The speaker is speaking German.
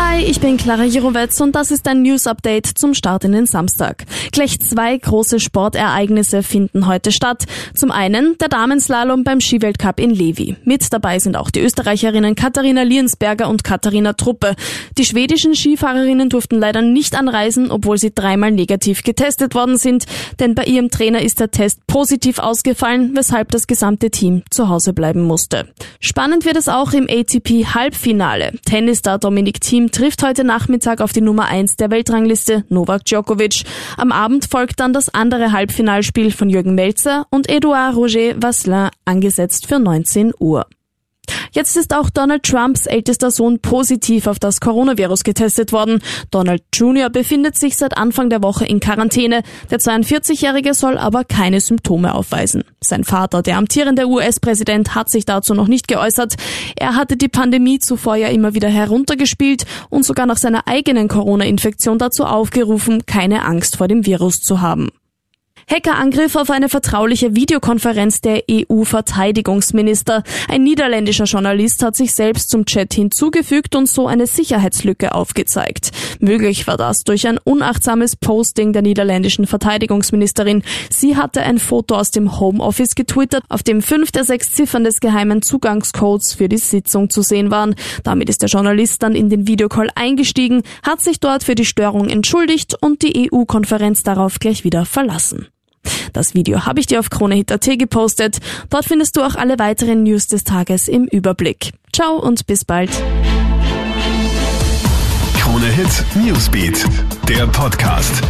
Hi, ich bin Clara Jirovetz und das ist ein News Update zum Start in den Samstag. Gleich zwei große Sportereignisse finden heute statt. Zum einen der Damenslalom beim Skiweltcup in Levi. Mit dabei sind auch die Österreicherinnen Katharina Liensberger und Katharina Truppe. Die schwedischen Skifahrerinnen durften leider nicht anreisen, obwohl sie dreimal negativ getestet worden sind, denn bei ihrem Trainer ist der Test positiv ausgefallen, weshalb das gesamte Team zu Hause bleiben musste. Spannend wird es auch im ATP Halbfinale. Tennisstar Dominik Thiem trifft heute Nachmittag auf die Nummer 1 der Weltrangliste Novak Djokovic. Am Abend folgt dann das andere Halbfinalspiel von Jürgen Melzer und Edouard Roger Vasselin angesetzt für 19 Uhr. Jetzt ist auch Donald Trumps ältester Sohn positiv auf das Coronavirus getestet worden. Donald Jr. befindet sich seit Anfang der Woche in Quarantäne. Der 42-Jährige soll aber keine Symptome aufweisen. Sein Vater, der amtierende US-Präsident, hat sich dazu noch nicht geäußert. Er hatte die Pandemie zuvor ja immer wieder heruntergespielt und sogar nach seiner eigenen Corona-Infektion dazu aufgerufen, keine Angst vor dem Virus zu haben. Hackerangriff auf eine vertrauliche Videokonferenz der EU-Verteidigungsminister. Ein niederländischer Journalist hat sich selbst zum Chat hinzugefügt und so eine Sicherheitslücke aufgezeigt. Möglich war das durch ein unachtsames Posting der niederländischen Verteidigungsministerin. Sie hatte ein Foto aus dem Homeoffice getwittert, auf dem fünf der sechs Ziffern des geheimen Zugangscodes für die Sitzung zu sehen waren. Damit ist der Journalist dann in den Videocall eingestiegen, hat sich dort für die Störung entschuldigt und die EU-Konferenz darauf gleich wieder verlassen. Das Video habe ich dir auf KroneHit.at gepostet. Dort findest du auch alle weiteren News des Tages im Überblick. Ciao und bis bald. KroneHit Newsbeat, der Podcast.